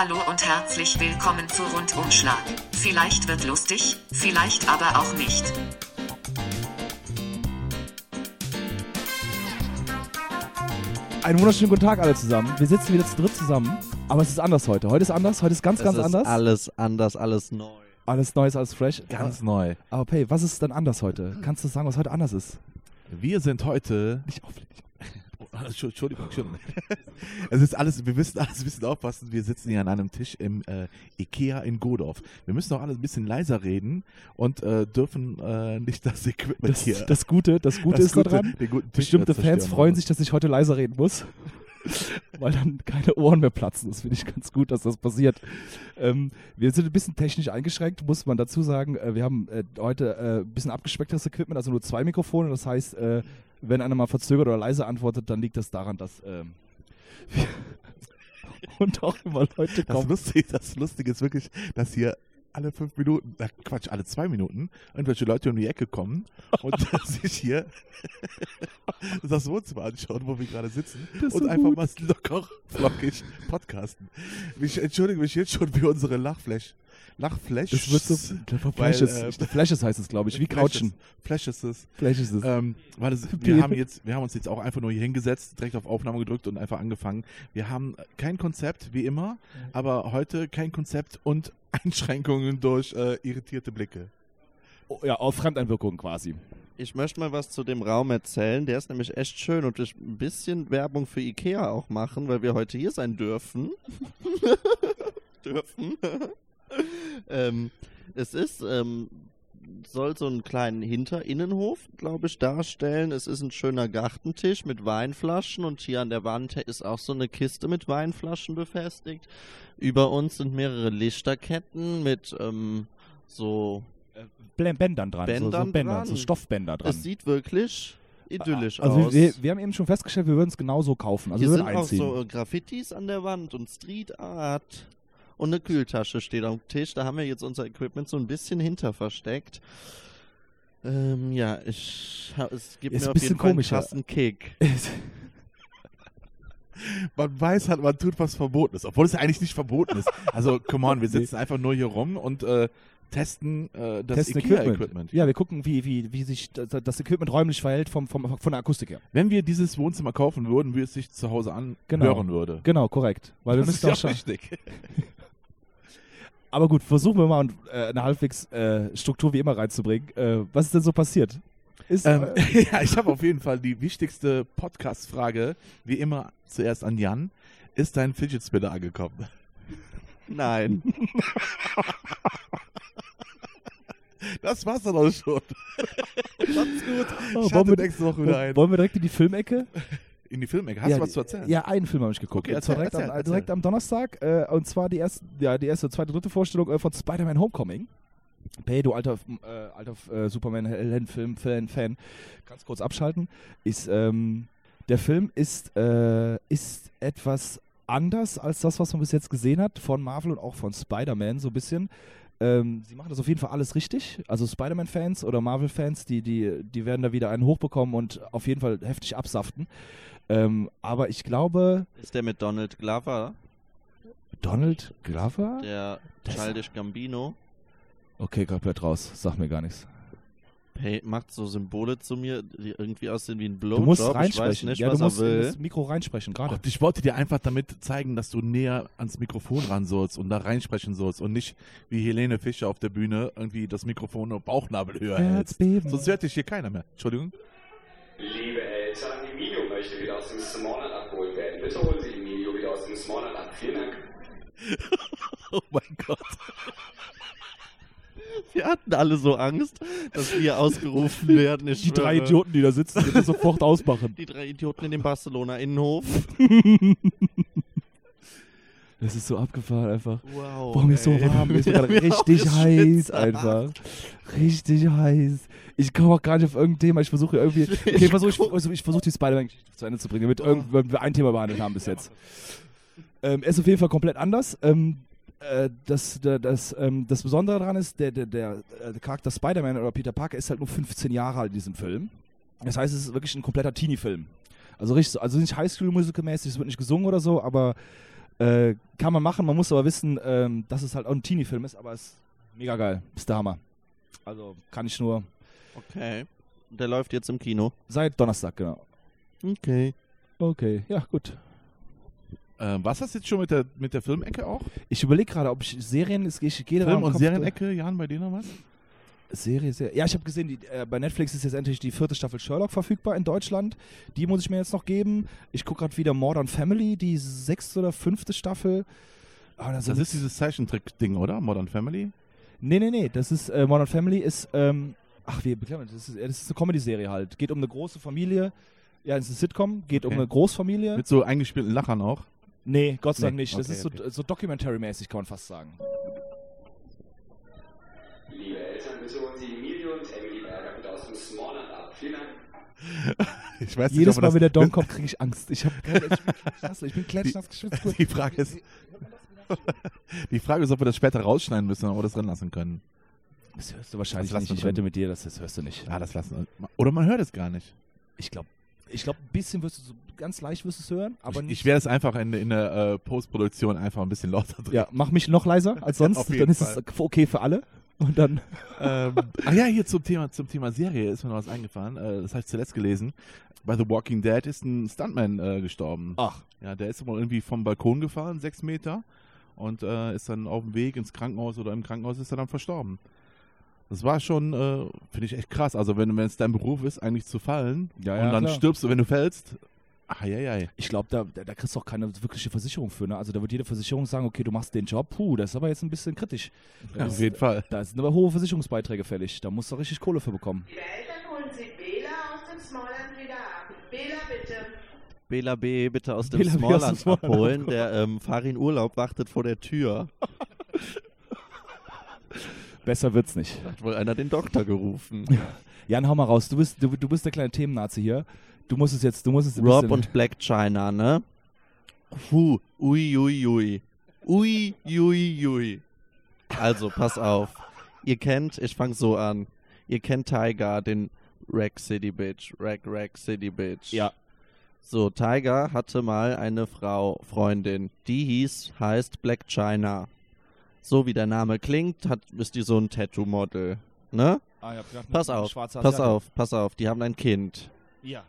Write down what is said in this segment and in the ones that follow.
Hallo und herzlich willkommen zu Rundumschlag. Vielleicht wird lustig, vielleicht aber auch nicht. Einen wunderschönen guten Tag alle zusammen. Wir sitzen wieder zu dritt zusammen, aber es ist anders heute. Heute ist anders, heute ist ganz, Es ganz ist anders. alles anders, alles neu. alles Neues, alles fresh. Ganz neu. Aber Pay, was ist denn anders heute? Kannst du sagen, was heute anders ist? Wir sind heute. Nicht auflegen. Oh, Entschuldigung, Entschuldigung. Es ist alles, wir müssen alles ein bisschen aufpassen. Wir sitzen hier an einem Tisch im äh, Ikea in Godorf. Wir müssen auch alle ein bisschen leiser reden und äh, dürfen äh, nicht das Equipment Das, hier. das Gute, das Gute das ist daran, guten Tisch bestimmte Fans freuen sich, dass ich heute leiser reden muss. Weil dann keine Ohren mehr platzen. Das finde ich ganz gut, dass das passiert. Ähm, wir sind ein bisschen technisch eingeschränkt, muss man dazu sagen. Äh, wir haben äh, heute äh, ein bisschen abgespecktes Equipment, also nur zwei Mikrofone. Das heißt, äh, wenn einer mal verzögert oder leise antwortet, dann liegt das daran, dass ähm, und auch immer Leute Das kommen. Lustige, das Lustige ist wirklich, dass hier alle fünf Minuten, äh, Quatsch, alle zwei Minuten irgendwelche Leute um die Ecke kommen und sich hier das Wohnzimmer anschauen, wo wir gerade sitzen Das und so einfach gut. mal locker, flockig podcasten. Ich entschuldige mich jetzt schon für unsere Lachflash. Lachflash. Das wird so. Flashes, äh, Flashes heißt es, glaube ich, wie Couchen. Flashes ist. Flashes. Ähm, weil es, wir, haben jetzt, wir haben uns jetzt auch einfach nur hier hingesetzt, direkt auf Aufnahme gedrückt und einfach angefangen. Wir haben kein Konzept, wie immer, aber heute kein Konzept und Einschränkungen durch äh, irritierte Blicke. Oh, ja, auf Fremdeinwirkungen quasi. Ich möchte mal was zu dem Raum erzählen. Der ist nämlich echt schön und ich ein bisschen Werbung für Ikea auch machen, weil wir heute hier sein dürfen. dürfen. ähm, es ist, ähm, soll so einen kleinen Hinterinnenhof, glaube ich, darstellen. Es ist ein schöner Gartentisch mit Weinflaschen und hier an der Wand ist auch so eine Kiste mit Weinflaschen befestigt. Über uns sind mehrere Lichterketten mit ähm, so Blä- Bändern dran. so, so Bändern Bänder, dran. so Stoffbänder dran. Es sieht wirklich idyllisch also aus. wir, wir haben eben schon festgestellt, wir würden es genauso kaufen. Also Hier sind würden auch einziehen. so äh, Graffitis an der Wand und Street Art. Und eine Kühltasche steht am Tisch. Da haben wir jetzt unser Equipment so ein bisschen hinter versteckt. Ähm, ja, ich, es gibt Ist mir ein auf bisschen jeden Fall einen komisch, ja. krassen Kick. Man weiß halt, man tut was Verbotenes, obwohl es eigentlich nicht verboten ist. Also, come on, wir sitzen einfach nur hier rum und äh, testen äh, das Testen Ikea-Equipment. Ja, wir gucken, wie, wie, wie sich das, das Equipment räumlich verhält vom, vom, von der Akustik her. Wenn wir dieses Wohnzimmer kaufen würden, wie es sich zu Hause anhören Genau. würde. Genau, korrekt. Weil wir das ist müssen ja auch schauen. richtig. Aber gut, versuchen wir mal äh, eine halbwegs äh, Struktur wie immer reinzubringen. Äh, was ist denn so passiert? Ist, Ähm, äh, ja, ich habe auf jeden Fall die wichtigste Podcast-Frage, wie immer zuerst an Jan. Ist dein Fidget Spinner angekommen? Nein. Das war's dann auch schon. Macht's gut. Oh, ich wollen wir- nächste Woche wieder ein. wollen wir direkt in die Filmecke? In die Filmecke. Hast ja, du was zu erzählen? Ja, einen Film habe ich geguckt. Okay, erzähl, direkt, am, erzähl, direkt erzähl. am Donnerstag. Äh, und zwar die erste, ja, die erste, zweite, dritte Vorstellung äh, von Spider-Man Homecoming. Hey, du alter, äh, alter äh, Superman-Film-Fan, Fan, ganz kurz abschalten. Ist, ähm, der Film ist, äh, ist etwas anders als das, was man bis jetzt gesehen hat von Marvel und auch von Spider-Man so ein bisschen. Ähm, sie machen das auf jeden Fall alles richtig. Also Spider-Man-Fans oder Marvel-Fans, die, die, die werden da wieder einen hochbekommen und auf jeden Fall heftig absaften. Ähm, aber ich glaube, Ist der mit Donald Glover, Donald Glover? der Childish Gambino, Okay, komplett raus. Sag mir gar nichts. hey, macht so Symbole zu mir, die irgendwie aussehen wie ein Du Blowjob. musst ich weiß reinsprechen. nicht, ja, was du musst in will. das Mikro reinsprechen, gerade. Gott, ich wollte dir einfach damit zeigen, dass du näher ans Mikrofon ran sollst und da reinsprechen sollst und nicht wie Helene Fischer auf der Bühne irgendwie das Mikrofon auf Bauchnabelhöhe hältst. Sonst hört dich hier keiner mehr. Entschuldigung. Liebe Eltern, Emilio möchte wieder aus dem Smallland abgeholt werden. Bitte holen Sie Emilio wieder aus dem Smallland ab. Vielen Dank. Oh mein Gott. Wir hatten alle so Angst, dass wir ausgerufen werden. Ich Die drei schwöre. Idioten, die da sitzen, die das sofort ausmachen. Die drei Idioten in dem Barcelona-Innenhof. Das ist so abgefahren einfach. Wow. Mir ist so warm. Ist gerade ja richtig heiß einfach. Richtig heiß. Ich komme auch gar nicht auf irgendein Thema. Ich versuche irgendwie. Okay, ich versuche ich, also ich versuch die Spider-Man-Geschichte zu Ende zu bringen, damit irgend- wenn wir ein Thema behandelt haben bis jetzt. Ähm, er ist auf jeden Fall komplett anders. Ähm, äh, das, der- das, ähm, das Besondere daran ist, der, der, der, äh, der Charakter Spider-Man oder Peter Parker ist halt nur 15 Jahre alt in diesem Film. Das heißt, es ist wirklich ein kompletter Teenie-Film. Also, richtig, also nicht Highschool-Musical-mäßig, es wird nicht gesungen oder so, aber Äh, kann man machen, man muss aber wissen, ähm, dass es halt auch ein Teenie-Film ist, aber es ist mega geil. Ist der Hammer. Also kann ich nur Okay. Der läuft jetzt im Kino. seit Donnerstag, genau. Okay. Okay, ja, gut. Äh, was hast du jetzt schon mit der, mit der Filmecke auch? Ich überlege gerade, ob ich Serien, ich, ich gehe da Film- und Serienecke, Jan, bei dir noch was? Serie, Serie. Ja, ich habe gesehen, die, äh, bei Netflix ist jetzt endlich die vierte Staffel Sherlock verfügbar in Deutschland. Die muss ich mir jetzt noch geben. Ich gucke gerade wieder Modern Family, die sechste oder fünfte Staffel. Aber da Das ist dieses Zeichentrick-Ding, oder? Modern Family? Nee, nee, nee. Das ist äh, Modern Family ist. Ähm, ach, wie beklemmt. Das ist, das ist eine Comedy-Serie halt. Geht um eine große Familie. Ja, es ist eine Sitcom. Geht um Okay. eine Großfamilie. Mit so eingespielten Lachern auch. nee, Gott sei Dank Nee, nicht. Das okay, ist so, okay. so Documentary-mäßig, kann man fast sagen. Holen Sie Emilio und Emily Berger bitte aus dem Smallland ab. Vielen Dank. Ich weiß Jedes ob Mal, wenn der Don kommt, kriege ich Angst. Ich, hab, ich bin klatschnass, ich bin klatschnass geschwitzt. Die Frage ist, die Frage ist, ob wir das später rausschneiden müssen oder ob wir das drin lassen können. Das hörst du wahrscheinlich nicht. Ich wette mit dir, das, das hörst du nicht. Ja, das lassen. Oder man hört es gar nicht. Ich glaube, ich glaube, ein bisschen wirst du so, ganz leicht wirst du es hören, aber ich, nicht. ich werde es einfach in, in der äh, Postproduktion einfach ein bisschen lauter drehen. ja, mach mich noch leiser als sonst, dann ist Fall. es okay für alle. Und dann. ähm, ach ja, hier zum Thema, zum Thema Serie ist mir noch was eingefallen. Äh, das habe ich zuletzt gelesen. Bei The Walking Dead ist ein Stuntman äh, gestorben. Ach, Ja, der ist wohl irgendwie vom Balkon gefahren, sechs Meter, und äh, ist dann auf dem Weg ins Krankenhaus oder im Krankenhaus ist er dann verstorben. Das war schon, äh, finde ich echt krass. Also wenn wenn es dein Beruf ist, eigentlich zu fallen Ja, ja, und dann klar. stirbst du, wenn du fällst. Eieiei. ich glaube, da, da, da kriegst du auch keine wirkliche Versicherung für. Ne? Also da wird jede Versicherung sagen, okay, du machst den Job, puh, das ist aber jetzt ein bisschen kritisch. Ja, Das- auf jeden Fall. Da sind aber hohe Versicherungsbeiträge fällig. Da musst du richtig Kohle für bekommen. Liebe Eltern, holen Sie Bela aus dem Smallland wieder ab. Bela, bitte. Bela B. bitte aus dem Bela B. aus dem Smallland Smallland abholen. Der ähm, Farin Urlaub wartet vor der Tür. Besser wird's nicht. Hat wohl einer den Doktor gerufen. Jan, hau mal raus. Du bist, du, du bist der kleine Themennazi hier. Du musst es jetzt, du musst es ein Rob und Black China, ne? Puh, ui, ui, ui. Ui, ui, ui. Also, pass auf. Ihr kennt, ich fang so an. Ihr kennt Tiger, den Rack City Bitch. Rack, Rack City Bitch. Ja. So, Tiger hatte mal eine Frau, Freundin. Die hieß, heißt Black China. So wie der Name klingt, hat, ist die so ein Tattoo-Model. Ne? Ah, grad Pass eine auf, schwarze pass auf, pass auf. Die haben ein Kind. Ja.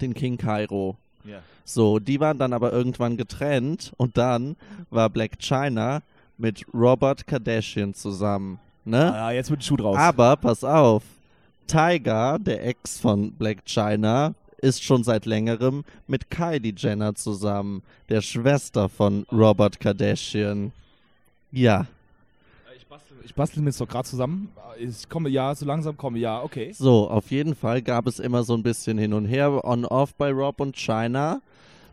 Den King Cairo. ja. So, die waren dann aber irgendwann getrennt und dann war Black China mit Robert Kardashian zusammen. Ne? Ah, jetzt wird ein Schuh draus. Aber pass auf, Tiger, der Ex von Black China, ist schon seit längerem mit Kylie Jenner zusammen, der Schwester von Robert Kardashian. Ja, ich bastel, mir jetzt doch gerade zusammen. Ich komme, ja, so langsam komme, ja, okay. so, auf jeden Fall gab es immer so ein bisschen hin und her, on-off bei Rob und China.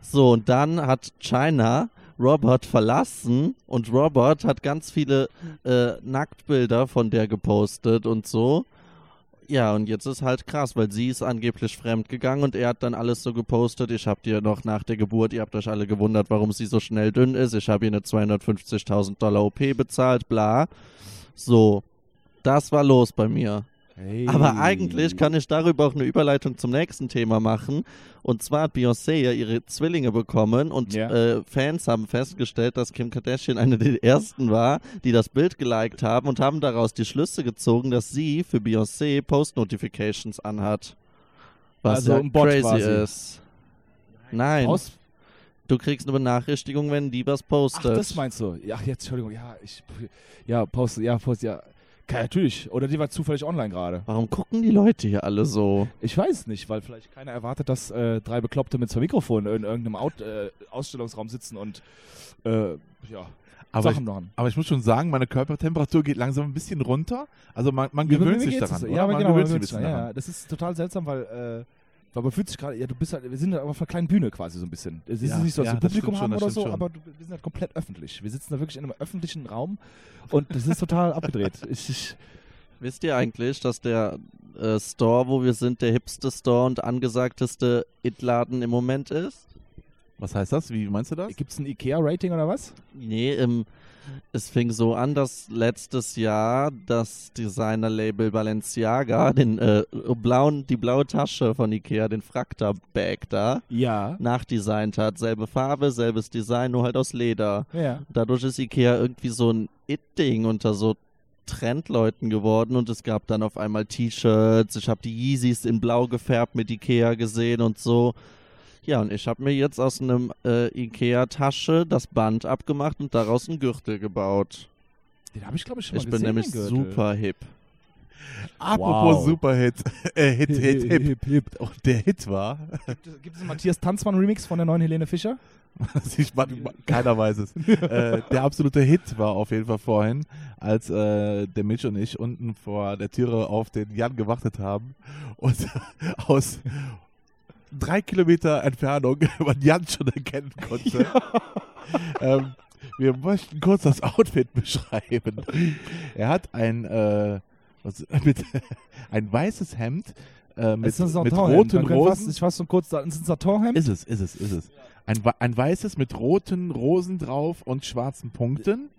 So, und dann hat China Robert verlassen und Robert hat ganz viele äh, Nacktbilder von der gepostet und so. Ja, und jetzt ist halt krass, weil sie ist angeblich fremd gegangen und er hat dann alles so gepostet. Ich hab dir noch nach der Geburt, ihr habt euch alle gewundert, warum sie so schnell dünn ist. Ich habe ihr eine 250.000 Dollar OP bezahlt, bla. So, das war los bei mir. Hey. Aber eigentlich kann ich darüber auch eine Überleitung zum nächsten Thema machen. Und zwar hat Beyoncé ja ihre Zwillinge bekommen und Ja. äh, Fans haben festgestellt, dass Kim Kardashian eine der ersten war, die das Bild geliked haben und haben daraus die Schlüsse gezogen, dass sie für Beyoncé Post-Notifications anhat. Was Also ja ein Bot crazy quasi. ist. Nein, Aus, du kriegst eine Benachrichtigung, wenn die was ach, postet. das meinst du. Ja, jetzt, Entschuldigung, ja, ich, ja, poste, ja, poste, ja. Kann, natürlich. Oder die war zufällig online gerade. Warum gucken die Leute hier alle so? Ich weiß nicht, weil vielleicht keiner erwartet, dass äh, drei Bekloppte mit zwei Mikrofonen in irgendeinem Out, äh, Ausstellungsraum sitzen und äh, ja, Aber ich, Sachen machen. aber ich muss schon sagen, meine Körpertemperatur geht langsam ein bisschen runter. Also man, man Ja, gewöhnt sich daran. so. Ja, man genau, man gewöhnt sich ein gewöhnt sich. Ja, daran. ja, das ist total seltsam, weil, äh, weil man fühlt sich gerade, ja, du bist halt, wir sind halt auf einer kleinen Bühne quasi so ein bisschen. Es ist Ja, nicht so, dass ja, wir das Publikum haben schon, oder so, schon. aber du, wir sind halt komplett öffentlich. Wir sitzen da wirklich in einem öffentlichen Raum und das ist total abgedreht. Ich, ich, Wisst ihr eigentlich, dass der äh, Store, wo wir sind, der hipste Store und angesagteste It-Laden im Moment ist? Was heißt das? Wie meinst du das? Gibt es ein Ikea-Rating oder was? Nee, ähm, Es fing so an, dass letztes Jahr das Designer-Label Balenciaga den äh, blauen, die blaue Tasche von Ikea, den Frakta-Bag da, Ja. nachdesignt hat. Selbe Farbe, selbes Design, nur halt aus Leder. Ja. Dadurch ist Ikea irgendwie so ein It-Ding unter so Trendleuten geworden und es gab dann auf einmal T-Shirts. Ich habe die Yeezys in blau gefärbt mit Ikea gesehen und so. Ja, und ich habe mir jetzt aus einem äh, Ikea-Tasche das Band abgemacht und daraus einen Gürtel gebaut. Den habe ich, glaube ich, schon mal Ich bin gesehen. nämlich den Gürtel. super hip. Apropos Wow. Superhit. Äh, Hit, Hit, Hip. hip, hip. Und der Hit war, Gibt es einen Matthias Tanzmann Remix von der neuen Helene Fischer? ich, man, keiner weiß es. äh, der absolute Hit war auf jeden Fall vorhin, als äh, der Mitch und ich unten vor der Türe auf den Jan gewartet haben und aus drei Kilometer Entfernung man Jan schon erkennen konnte. ähm, wir möchten kurz das Outfit beschreiben. Er hat ein, äh, was, mit, ein weißes Hemd äh, mit, Es ist ein mit roten Rosen. Fast, ich fasse so kurz, da- es ist ein Satinhemd. Ist es, ist es, ist es. Ein, ein weißes mit roten Rosen drauf und schwarzen Punkten.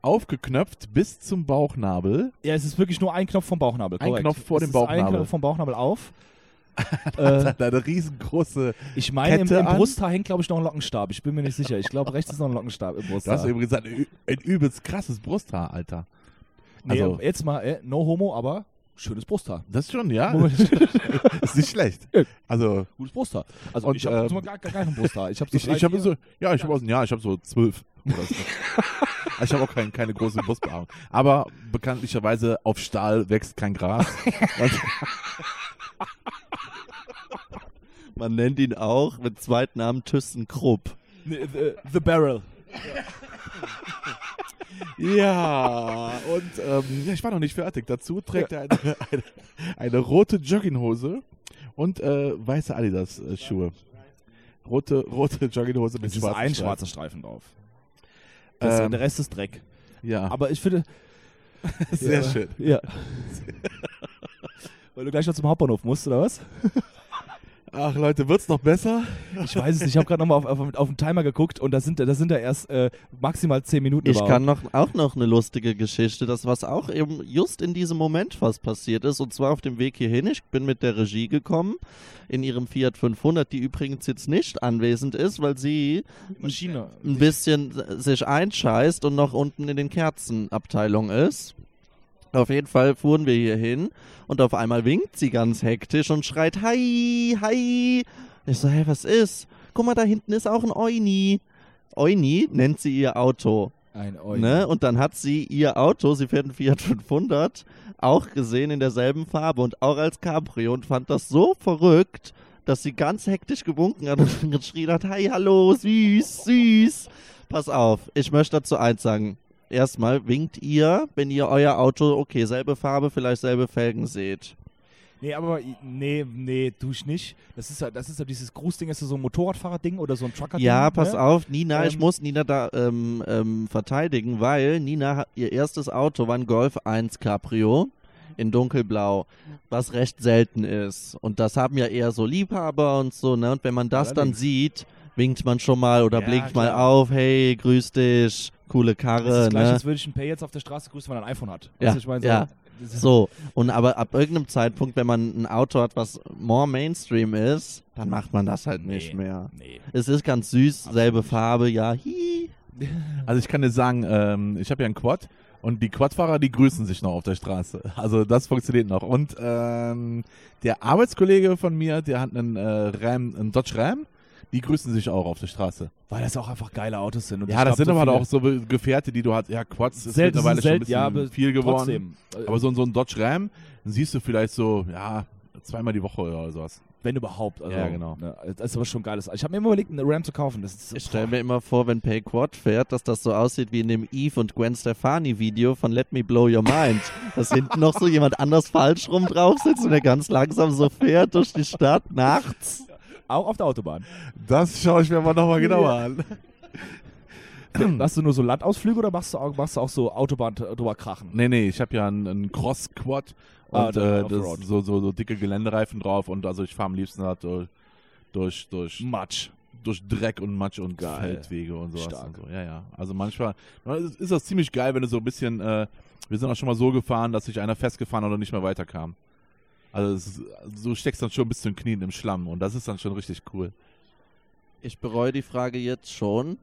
Aufgeknöpft bis zum Bauchnabel. Ja, es ist wirklich nur ein Knopf vom Bauchnabel. Ein korrekt. Knopf vor es dem ist Ein Bauchnabel. Knopf vom Bauchnabel auf. Hat äh, eine riesengroße. ich meine, im, Kette im an. Brusthaar hängt, glaube ich, noch ein Lockenstab. Ich bin mir nicht sicher. Ich glaube, rechts ist noch ein Lockenstab im Du Brusthaar. hast übrigens ein, ein übelst krasses Brusthaar, Alter. nee, Also, jetzt mal, äh, no homo, aber schönes Brusthaar. das schon, ja. Ist nicht schlecht. Also, Gutes Brusthaar. Also Und, ich habe ähm, gar, gar keinen Brusthaar. Ich habe so, ich, ich vier- so, ja, ich habe ja, ich habe so zwölf. So. Also ich habe auch kein, keine große Brustbehaarung. Aber bekanntlicherweise auf Stahl wächst kein Gras. Man nennt ihn auch mit Zweitnamen ThyssenKrupp. Nee, the, the Barrel. Ja, und ähm, ja, ich war noch nicht fertig. Dazu trägt er eine, eine, eine rote Jogginghose und äh, weiße Adidas-Schuhe. Rote, rote Jogginghose mit Es ist schwarzen ein Streifen. schwarzer Streifen drauf. Das, Ähm, der Rest ist Dreck. Ja, Aber ich finde. sehr ja, schön. Ja. Weil du gleich noch zum Hauptbahnhof musst, oder was? Ach Leute, wird's noch besser? Ich weiß es nicht. Ich habe gerade nochmal auf, auf, auf den Timer geguckt und da sind, da sind da erst äh, maximal 10 Minuten Ich überhaupt. kann noch, auch noch eine lustige Geschichte, das was auch eben just in diesem Moment fast passiert ist, und zwar auf dem Weg hierhin. Ich bin mit der Regie gekommen, in ihrem Fiat 500, die übrigens jetzt nicht anwesend ist, weil sie Maschine. ein bisschen sich einscheißt und noch unten in den Kerzenabteilung ist. Auf jeden Fall fuhren wir hier hin und auf einmal winkt sie ganz hektisch und schreit Hi, hi. Ich so, hey, was ist? Guck mal, da hinten ist auch ein Euni. Euni nennt sie ihr Auto. Ein Euro. Ne? Und dann hat sie ihr Auto, sie fährt ein Fiat 500, auch gesehen in derselben Farbe und auch als Cabrio und fand das so verrückt, dass sie ganz hektisch gewunken hat und geschrien hat, hi, hallo, süß, süß. Pass auf, ich möchte dazu eins sagen. Erstmal winkt ihr, wenn ihr euer Auto, okay, selbe Farbe, vielleicht selbe Felgen seht. Nee, aber nee, nee, tu ich nicht. Das ist ja, das ist ja dieses Grußding, ist ja so ein Motorradfahrer-Ding oder so ein Trucker-Ding. Ja, pass ne? auf, Nina, ich Ähm, muss Nina da ähm, ähm, verteidigen, weil Nina, ihr erstes Auto war ein Golf 1 Cabrio in dunkelblau, was recht selten ist. Und das haben ja eher so Liebhaber und so, ne? Und wenn man das dann sieht, winkt man schon mal oder Ja, blinkt mal klar. auf, hey, grüß dich, coole Das ist Karre, das gleiche, ne? als würde ich einen Pay jetzt auf der Straße grüßen, weil er ein iPhone hat. Ja, du, ich meine, so, ja. ist- So, und aber ab irgendeinem Zeitpunkt, wenn man ein Auto hat, was more Mainstream ist, dann macht man das halt nicht Nee. mehr. Nee. Es ist ganz süß, selbe. Farbe, ja, hi. Also ich kann dir sagen, ähm, ich habe ja einen Quad und die Quadfahrer, die grüßen sich noch auf der Straße. Also das funktioniert noch. Und ähm, der Arbeitskollege von mir, der hat einen, äh, Ram, einen Dodge Ram, die grüßen sich auch auf der Straße. Weil das auch einfach geile Autos sind. Und Ja, das sind aber viele- auch so Gefährte, die du hast. Ja, Quads ist selten, mittlerweile sind schon ein selten, bisschen ja, aber viel geworden. Trotzdem. Aber so, so ein Dodge Ram, den siehst du vielleicht so, ja, zweimal die Woche oder sowas. wenn überhaupt. Also, Ja, genau. Ne, das ist aber schon geiles. Ich habe mir immer überlegt, eine Ram zu kaufen. Das ist, Ich stelle mir immer vor, wenn Pay Quad fährt, dass das so aussieht wie in dem Eve und Gwen Stefani Video von Let Me Blow Your Mind. dass hinten noch so jemand anders falsch rum drauf sitzt und der ganz langsam so fährt durch die Stadt nachts. Auch auf der Autobahn. Das schaue ich mir mal nochmal genauer an. Machst du nur so Landausflüge oder machst du auch, machst du auch so Autobahn drüber krachen? Nee, nee, ich habe ja einen, einen Cross-Quad Ah, und dann äh, das, so, so, so dicke Geländereifen drauf und also ich fahre am liebsten halt durch, durch, durch, Matsch. durch Dreck und Matsch und Geil. Feldwege und sowas. Stark. Und so. Ja, ja. Also manchmal ist das ziemlich geil, wenn du so ein bisschen, äh, wir sind auch schon mal so gefahren, dass sich einer festgefahren und nicht mehr weiterkam. Also es ist, du steckst dann schon bis zu den Knien im Schlamm und das ist dann schon richtig cool. Ich bereue die Frage jetzt schon.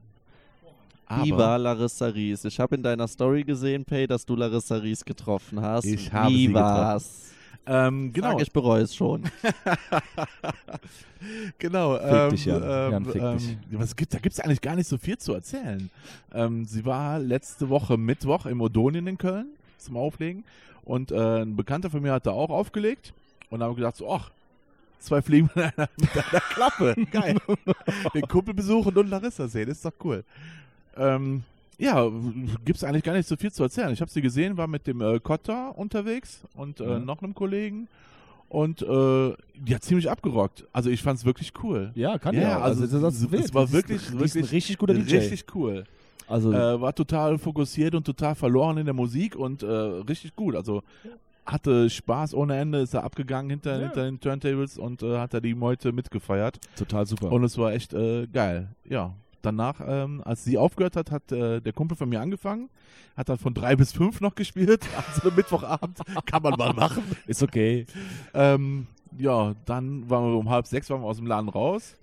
Aber Wie war Larissa Ries? Ich habe in deiner Story gesehen, Pay, dass du Larissa Ries getroffen hast. Ich habe Wie sie war's? ähm, genau, Sag, ich bereue es schon. genau. Fick ähm, dich, Jan. ähm, Jan, fick ähm, dich. Was gibt, da gibt es eigentlich gar nicht so viel zu erzählen. Ähm, sie war letzte Woche Mittwoch im Odonien in Köln zum Auflegen und äh, ein Bekannter von mir hat da auch aufgelegt und da haben gedacht so, ach, zwei Fliegen mit einer, mit einer Klappe. Geil. Den Kumpel besuchen und Larissa sehen, ist doch cool. Ähm, ja, gibt's eigentlich gar nicht so viel zu erzählen. Ich habe sie gesehen, war mit dem äh, unterwegs und äh, Mhm. noch einem Kollegen und äh, die hat ziemlich abgerockt. Also ich fand's wirklich cool. Ja, kann Ja, ja. also Also, das, es- ist wild. es war wirklich- wirklich richtig guter DJ. Richtig cool. Also, Äh, war total fokussiert und total verloren in der Musik und äh, richtig gut. Also hatte Spaß ohne Ende, ist er abgegangen hinter, Ja. hinter den Turntables und äh, hat da die Meute mitgefeiert. total super. Und es war echt äh, geil. Ja. Danach, ähm, als sie aufgehört hat, hat äh, der Kumpel von mir angefangen, hat dann von drei bis fünf noch gespielt, also Mittwochabend, kann man mal machen. ist okay. Ähm, ja, dann waren wir um halb sechs waren wir aus dem Laden raus.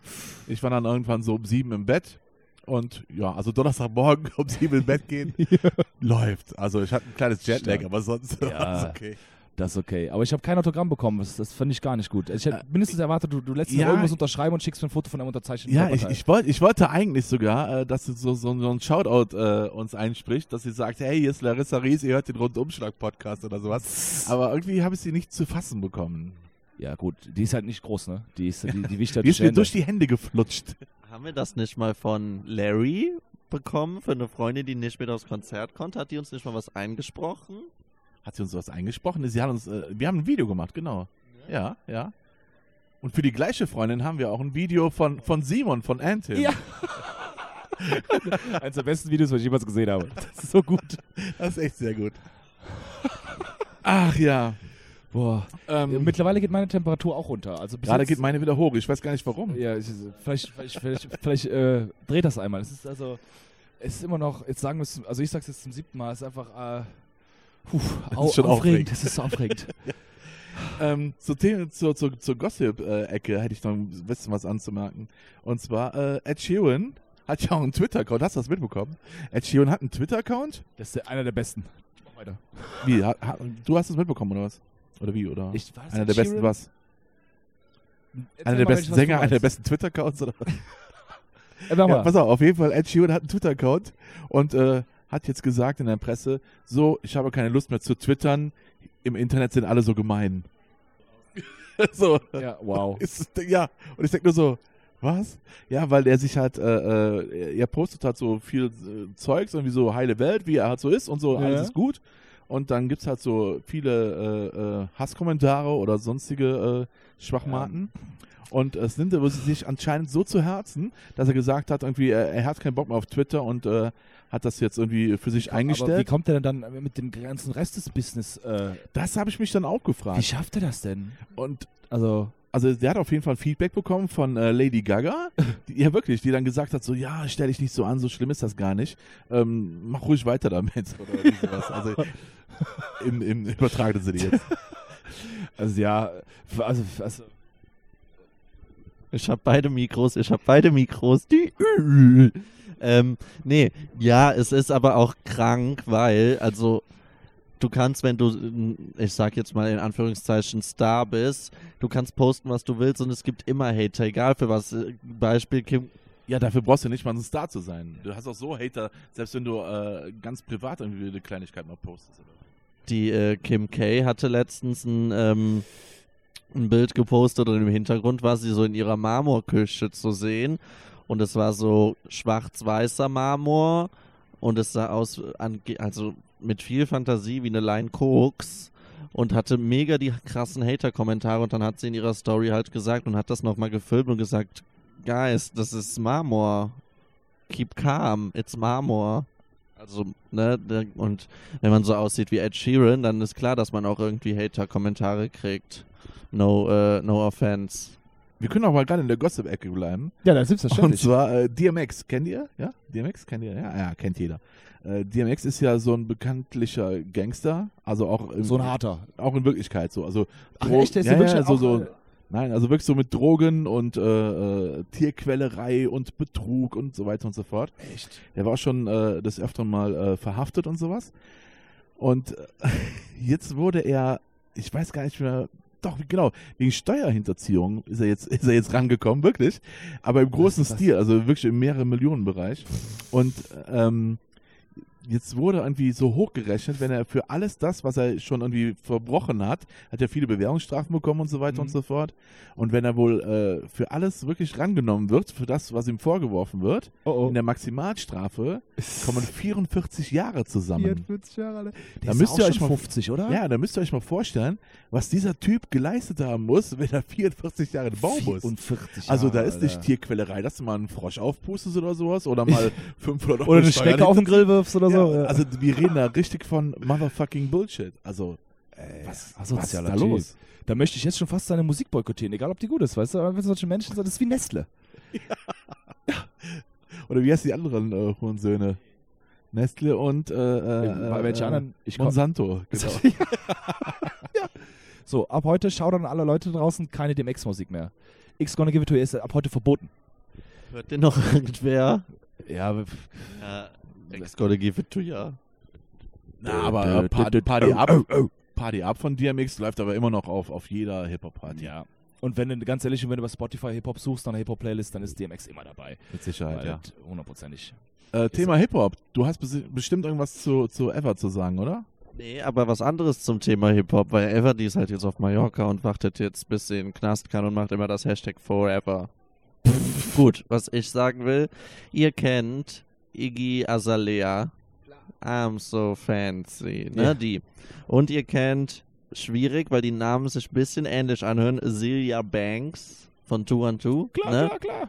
Ich war dann irgendwann so um sieben im Bett. Und ja, also Donnerstagmorgen um sieben im Bett gehen, läuft. Also ich hatte ein kleines Jetlag, Stark. aber sonst Ja. okay. Das ist okay. Aber ich habe kein Autogramm bekommen. Das, das finde ich gar nicht gut. Ich hätte mindestens erwartet, du, du lässt ja. irgendwas unterschreiben und schickst mir ein Foto von einem unterzeichneten Ja, ich, ich, wollt, ich wollte eigentlich sogar, äh, dass du so, so, so ein Shoutout äh, uns einspricht, dass sie sagt, hey, hier ist Larissa Ries, ihr hört den Rundumschlag-Podcast oder sowas. Aber irgendwie habe ich sie nicht zu fassen bekommen. Ja, gut. Die ist halt nicht groß, ne? Die ist, die, die wichtig Die ist mir durch die Hände geflutscht. Haben wir das nicht mal von Larry bekommen für eine Freundin, die nicht mit aufs Konzert konnte? Hat die uns nicht mal was eingesprochen? Hat sie uns was eingesprochen? Sie hat uns, äh, wir haben ein Video gemacht, genau. Ja, ja. Und für die gleiche Freundin haben wir auch ein Video von, von Simon, von Antin. Ja. Eines der besten Videos, was ich jemals gesehen habe. Das ist so gut. Das ist echt sehr gut. Ach ja. Boah. Ähm, Mittlerweile geht meine Temperatur auch runter. Also gerade geht meine wieder hoch. Ich weiß gar nicht warum. Ja, ich, vielleicht, vielleicht, vielleicht, vielleicht äh, dreht das einmal. Es ist also, es ist immer noch, jetzt sagen wir es, also ich sag's jetzt zum siebten Mal, es ist einfach, äh, puh, au, ist schon aufregend. Es ist so aufregend. Ähm, zur, zur, zur, zur Gossip-Ecke hätte ich noch ein bisschen was anzumerken. Und zwar, äh, Ed Sheeran hat ja auch einen Twitter-Account. Hast du das mitbekommen? Ed Sheeran hat einen Twitter-Account? Das ist der- einer der besten. Mach weiter. Wie? Ha, ha, du hast es mitbekommen, oder was? Oder wie, oder? Ich, das einer der besten was? Einer der besten Sänger, einer der besten Twitter-Accounts, oder? Ja, mal. pass auf, auf jeden Fall, Ed Sheeran hat einen Twitter-Account und äh, hat jetzt gesagt in der Presse, so, ich habe keine Lust mehr zu twittern, im Internet sind alle so gemein. so, Ja, wow. ist, ja, und ich denke nur so, was? Ja, weil er sich halt, äh, äh, er postet halt so viel äh, Zeugs, irgendwie so heile Welt, wie er halt so ist und so, Ja. alles ist gut. Und dann gibt's halt so viele äh, äh, Hasskommentare oder sonstige äh, Schwachmaten. Und es nimmt er sich anscheinend so zu Herzen, dass er gesagt hat, irgendwie, er, er hat keinen Bock mehr auf Twitter und äh, hat das jetzt irgendwie für sich Aber wie eingestellt. kommt er denn dann mit dem ganzen Rest des Business? Äh, Das habe ich mich dann auch wie gefragt. schafft er das denn? Und Also, also der hat auf jeden Fall Feedback bekommen von äh, Lady Gaga. Die, ja, wirklich, die dann gesagt hat, so, ja, stell dich nicht so an, so schlimm ist das gar nicht. Ähm, mach ruhig weiter damit. Oder sowas. Also im, im übertragenen Sinne jetzt. also ja, also, also Ich habe beide Mikros, ich habe beide Mikros. Die ähm, nee, ja, es ist aber auch krank, weil, also, du kannst, wenn du, ich sag jetzt mal in Anführungszeichen, Star bist, du kannst posten, was du willst und es gibt immer Hater, egal für was. Beispiel Kim, Ja, dafür brauchst du nicht mal ein Star zu sein. Du hast auch so Hater, selbst wenn du äh, ganz privat irgendwie eine Kleinigkeit mal postest. Oder? die äh, Kim K hatte letztens ein, ähm, ein Bild gepostet und im Hintergrund war sie so in ihrer Marmorküche zu sehen und es war so schwarz-weißer Marmor und es sah aus, also mit viel Fantasie wie eine Line Koks und hatte mega die krassen Hater-Kommentare und dann hat sie in ihrer Story halt gesagt und hat das nochmal gefilmt und gesagt, Guys, das ist Marmor. Keep calm, it's Marmor. Also, ne, der- und wenn man so aussieht wie Ed Sheeran, dann ist klar, dass man auch irgendwie Hater-Kommentare kriegt. No, äh, no offense. Wir können auch mal gerade in der Gossip-Ecke bleiben. Ja, das ist Und selbstverständlich. zwar äh, DMX, kennt ihr? Ja? DMX, kennt ihr? Ja, ja kennt jeder. Äh, DMX ist ja so ein bekanntlicher Gangster, also auch im, so ein harter. auch in Wirklichkeit so. Also Ach Dro- echt, der ist ja, ja so, auch, so, äh, Nein, also wirklich so mit Drogen und äh, äh, Tierquälerei und Betrug und so weiter und so fort. Echt? Der war schon äh, des Öfteren mal äh, verhaftet und sowas. Und jetzt wurde er, ich weiß gar nicht mehr, doch, genau, wegen Steuerhinterziehung ist er jetzt, ist er jetzt rangekommen, wirklich. Aber im großen? Stil, also wirklich im mehreren Millionen Bereich. Und ähm, jetzt wurde irgendwie so hochgerechnet, wenn er für alles das, was er schon irgendwie verbrochen hat, hat er viele Bewährungsstrafen bekommen und so weiter Mhm. und so fort. Und wenn er wohl äh, für alles wirklich rangenommen wird, für das, was ihm vorgeworfen wird, Oh, oh. in der Maximalstrafe kommen 44 Jahre zusammen. 44 Jahre alt. Da müsst ihr euch mal- 50, oder? Ja, da müsst ihr euch mal vorstellen, was dieser Typ geleistet haben muss, wenn er 44 Jahre im Bau muss. 44 Also da Jahre, ist nicht Alter. Tierquälerei, dass du mal einen Frosch aufpustest oder sowas oder mal 500 Euro Oder eine Steuern Schnecke auf den Grill wirfst oder ja, so. Ja. Also wir reden da richtig von motherfucking Bullshit. Also Ey, was, asozialer was ist da Typ. los? Da möchte ich jetzt schon fast seine Musik boykottieren, egal ob die gut ist, weißt du? Aber wenn solche Menschen sind, das ist wie Nestle. Oder wie heißt die anderen äh, Hurensöhne? Nestle und äh, äh, Bei welche äh, anderen? Ich Monsanto. Genau. ja. So, ab heute schaut an alle Leute draußen keine DMX-Musik mehr. X Gonna Give It To You ist ab heute verboten. Hört den noch irgendwer? Ja, Ja, Ex gotta give it to ya. Na, aber Party, Party Up, Party Up von DMX läuft aber immer noch auf, auf jeder Hip-Hop-Party. ja. Und wenn du, ganz ehrlich, wenn du bei Spotify Hip-Hop suchst, nach Hip-Hop-Playlist, dann ist DMX immer dabei. Mit Sicherheit, Weil ja. Hundertprozentig. Äh, Thema Hip-Hop. Du hast bestimmt irgendwas zu, zu Ever zu sagen, oder? Nee, aber was anderes zum Thema Hip-Hop, weil Everdy ist halt jetzt auf Mallorca und wartet jetzt, bis sie in den Knast kann und macht immer das Hashtag Forever. Gut, was ich sagen will, ihr kennt Iggy Azalea. I'm so fancy, ne, Ja. die. Und ihr kennt, schwierig, weil die Namen sich ein bisschen ähnlich anhören, Celia Banks von Two and Two. Klar, ne? klar, klar.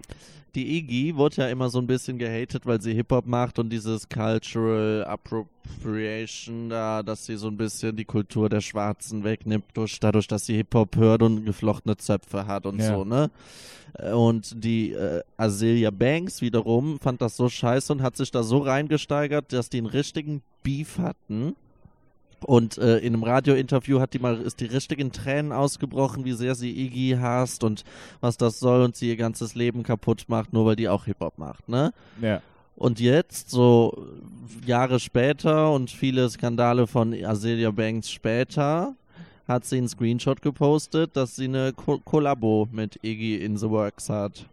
Die Iggy wurde ja immer so ein bisschen gehatet, weil sie Hip-Hop macht und dieses Cultural Appropriation da, dass sie so ein bisschen die Kultur der Schwarzen wegnimmt, durch, dadurch, dass sie Hip-Hop hört und geflochtene Zöpfe hat und Ja. so, ne? Und die äh, Azealia Banks wiederum fand das so scheiße und hat sich da so reingesteigert, dass die einen richtigen Beef hatten. Und äh, in einem Radiointerview hat die mal, ist die richtigen Tränen ausgebrochen, wie sehr sie Iggy hasst und was das soll und sie ihr ganzes Leben kaputt macht, nur weil die auch Hip-Hop macht, ne? Ja. Und jetzt, so Jahre später und viele Skandale von Azealia Banks später, hat sie einen Screenshot gepostet, dass sie eine Ko Kollabo mit Iggy in the Works hat.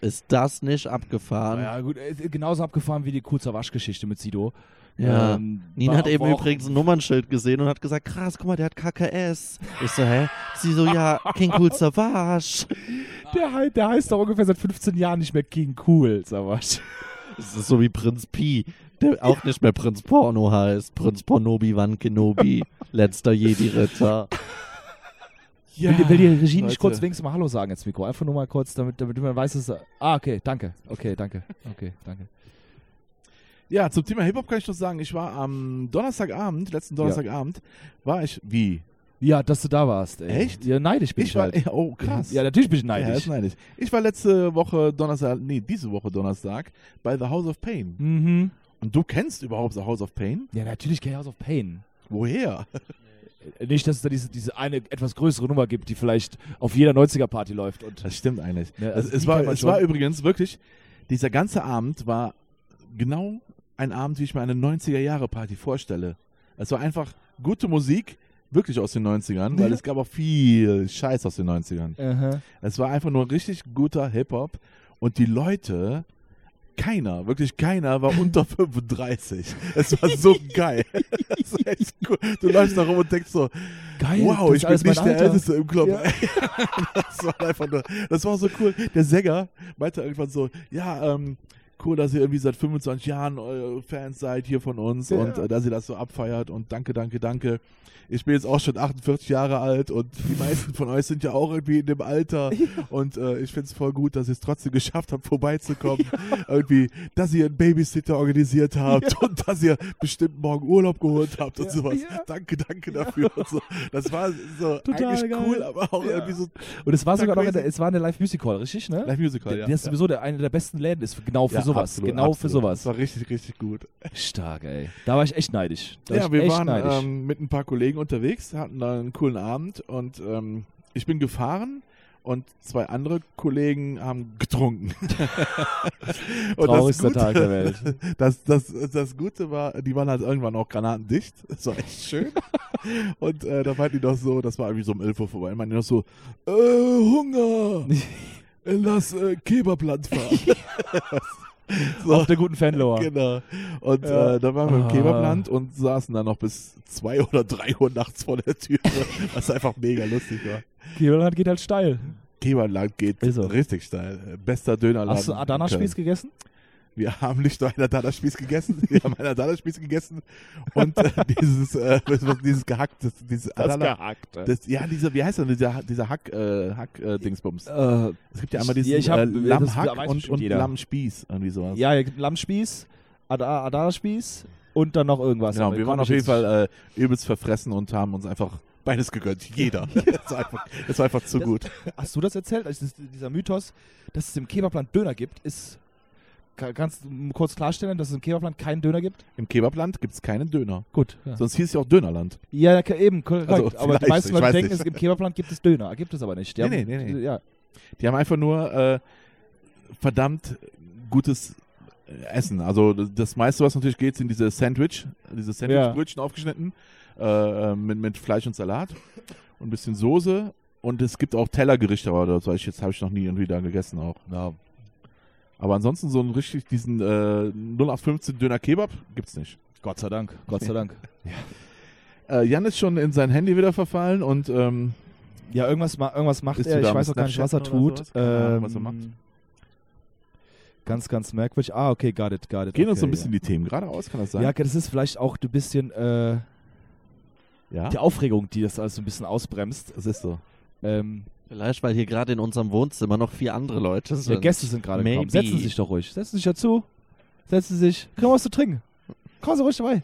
Ist das nicht abgefahren? Ja, gut, genauso abgefahren wie die kurze Waschgeschichte mit Sido. Ja. Ähm, Nina hat eben übrigens ein Nummernschild gesehen und hat gesagt, krass, guck mal, der hat KKS. Ich so, hä? Sie so, ja, King Cool Savage. Der, der heißt doch ungefähr seit 15 Jahren nicht mehr King Cool, mal. Das ist so wie Prinz Pi, der auch nicht mehr Prinz Porno heißt. Prinz Pornobi Wan Kenobi, letzter Jedi-Ritter. will, die- will die Regie Leute. nicht kurz wenigstens mal Hallo sagen ins Mikro? Einfach nur mal kurz, damit, damit man weiß, dass... Ah, okay, danke. Okay, danke. Okay, danke. Ja, zum Thema Hip-Hop kann ich noch sagen, ich war am Donnerstagabend, letzten Donnerstagabend, war ich, wie? Ja, dass du da warst. Ey. Echt? Ja, neidisch bin ich, Ich war, halt. oh krass. Ja, natürlich bin ich Ja, neidisch. ist neidisch. Ich war letzte Woche Donnerstag, nee, diese Woche Donnerstag bei The House of Pain. mhm. Und du kennst überhaupt The House of Pain? Ja, natürlich kenn ich House of Pain. Woher? Äh, Nicht, dass es da diese, diese eine etwas größere Nummer gibt, die vielleicht auf jeder 90er-Party läuft. Und Das stimmt eigentlich. Ja, es, also es, war, es war übrigens wirklich, dieser ganze Abend war genau ein Abend, wie ich mir eine 90er-Jahre-Party vorstelle. Es war einfach gute Musik, wirklich aus den 90ern, weil es gab auch viel Scheiß aus den 90ern. Aha. Es war einfach nur richtig guter Hip-Hop und die Leute, keiner, wirklich keiner war unter 35. Es war so geil. Das ist echt cool. Du läufst da rum und denkst so, Geil, wow, ich bin nicht der. Älteste im Club. Ja. das war einfach nur, das war so cool. Der Sänger meinte irgendwann so, ja, ähm, cool, dass ihr irgendwie seit 25 Jahren eure Fans seid hier von uns Ja. und äh, dass ihr das so abfeiert und danke, danke, danke. Ich bin jetzt auch schon 48 Jahre alt und die meisten von euch sind ja auch irgendwie in dem Alter und äh, ich finde es voll gut, dass ihr es trotzdem geschafft habt, vorbeizukommen. irgendwie, dass ihr einen Babysitter organisiert habt und dass ihr bestimmt morgen Urlaub geholt habt und Ja, sowas. ja. Danke, danke dafür. Und so. Das war so Total eigentlich geil. cool, aber auch Ja. irgendwie so Und es war sogar noch, in der, crazy. es war eine Live Music Hall, richtig, ne? Live Musical, Der, ja. der ist ja. sowieso der, einer der besten Läden ist genau für Ja, sowas. absolut, genau für absolut. sowas. Das war richtig, richtig gut. Stark, ey. Da war ich echt neidisch. Da Ja, wir waren ähm, mit ein paar Kollegen unterwegs, hatten da einen coolen Abend und ähm, ich bin gefahren und zwei andere Kollegen haben getrunken. und Traurigster Tag der Welt. Das, das, das Gute war, die waren halt irgendwann auch granatendicht. Das war echt schön. und äh, da meinten die noch so, das war irgendwie so um 11 Uhr vorbei, meinten die noch so, äh, Hunger, lass äh, Kebabland fahren. so. Auf der guten Fanlower. Genau. Und Ja. äh, da waren wir im Ah. Kebabland und saßen dann noch bis zwei oder drei Uhr nachts vor der Tür, was einfach mega lustig war. Kieberland geht halt steil. Kebabland geht so. richtig steil. Bester Dönerladen. Hast du Adana-Spieß gegessen? Wir haben nicht nur einen Adana-Spieß gegessen, wir haben einen Adana-Spieß gegessen und äh, dieses, äh, was- dieses gehacktes, dieses Adana, Gehackte. das, ja, dieser, wie heißt das, dieser, dieser Hack, äh, Hack, äh, Dingsbums. Äh, Es gibt ja einmal diesen ich hab- äh, das Lammhack und, und. Lammspieß, irgendwie sowas. ja, Lammspieß, Ada- Adana-Spieß und dann noch irgendwas. Genau, wir waren auf jeden Fall äh, übelst verfressen und haben uns einfach beides gegönnt. Jeder. das, war einfach, das war einfach zu Das- gut. Hast du das erzählt? Also das, dieser Mythos, dass es im Kebabland Döner gibt, ist. Ka- Kannst du kurz klarstellen, dass es im Kebabland keinen Döner gibt? Im Kebabland gibt es keinen Döner. Gut. Ja, Sonst hieß es ja auch Dönerland. ja eben, korrekt. Also, aber die meisten Leute denken, es, im Kebabland gibt es Döner. Gibt es aber nicht. Die Nee, haben- nee, nee, nee. Ja. Die haben einfach nur äh, verdammt gutes äh, Essen. Also das- meiste, was natürlich geht, sind diese Sandwich, diese Sandwichbrötchen aufgeschnitten äh, äh, mit, mit Fleisch und Salat und ein bisschen Soße. Und es gibt auch Tellergerichte, aber das weiß ich jetzt habe ich noch nie irgendwie da gegessen auch. Ja. Aber ansonsten so einen richtig diesen äh, 0815 Döner Kebab gibt's nicht. Gott sei Dank. Gott sei Dank. Äh, Jan ist schon in sein Handy wieder verfallen und ähm, Ja, irgendwas, ma irgendwas macht er. Ich weiß auch gar nicht, was er tut. Ahnung, was er Ähm, macht. Ganz, ganz merkwürdig. Ah, okay, got it, got it. gehen okay, uns so ein bisschen ja. die Themen geradeaus, kann das sein? Ja, das ist vielleicht auch ein bisschen äh, ja? die Aufregung, die das alles so ein bisschen ausbremst. das ist so. Ähm, Vielleicht, weil hier gerade in unserem Wohnzimmer noch vier andere Leute ja, sind. Gäste sind gerade gekommen. Setzen Sie sich doch ruhig. Setzen Sie sich dazu. Setzen Sie sich. Kriegen wir was zu trinken. Kommen Sie ruhig dabei.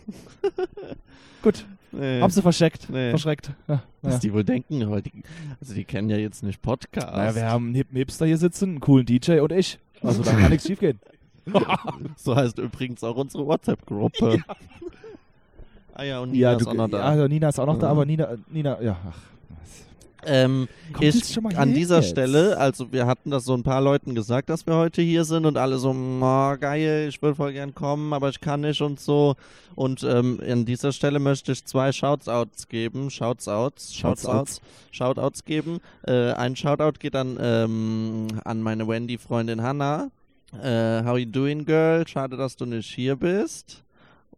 Gut. Nee. Haben Sie verschreckt. Nee. Verschreckt. Ja, Was ja. die wohl denken, aber die, also die kennen ja jetzt nicht Podcast. Naja, wir haben einen hippen Hipster hier sitzen, einen coolen DJ und ich. Also da kann nichts schief gehen. so heißt übrigens auch unsere WhatsApp-Gruppe. Ah ja, und Nina ist auch noch da. Ja, Nina ist auch noch da, Ja. aber Nina, Nina, ja, ach. Ähm, mal an dieser jetzt. Stelle, also wir hatten das so ein paar Leuten gesagt, dass wir heute hier sind und alle so, oh, geil, ich würde voll gern kommen, aber ich kann nicht und so. Und ähm, an dieser Stelle möchte ich zwei Shoutouts geben, Shoutouts, Shoutouts, Shoutouts geben. Äh, ein Shoutout geht dann ähm, an meine Wendy-Freundin Hannah. Äh, how you doing, girl? Schade, dass du nicht hier bist.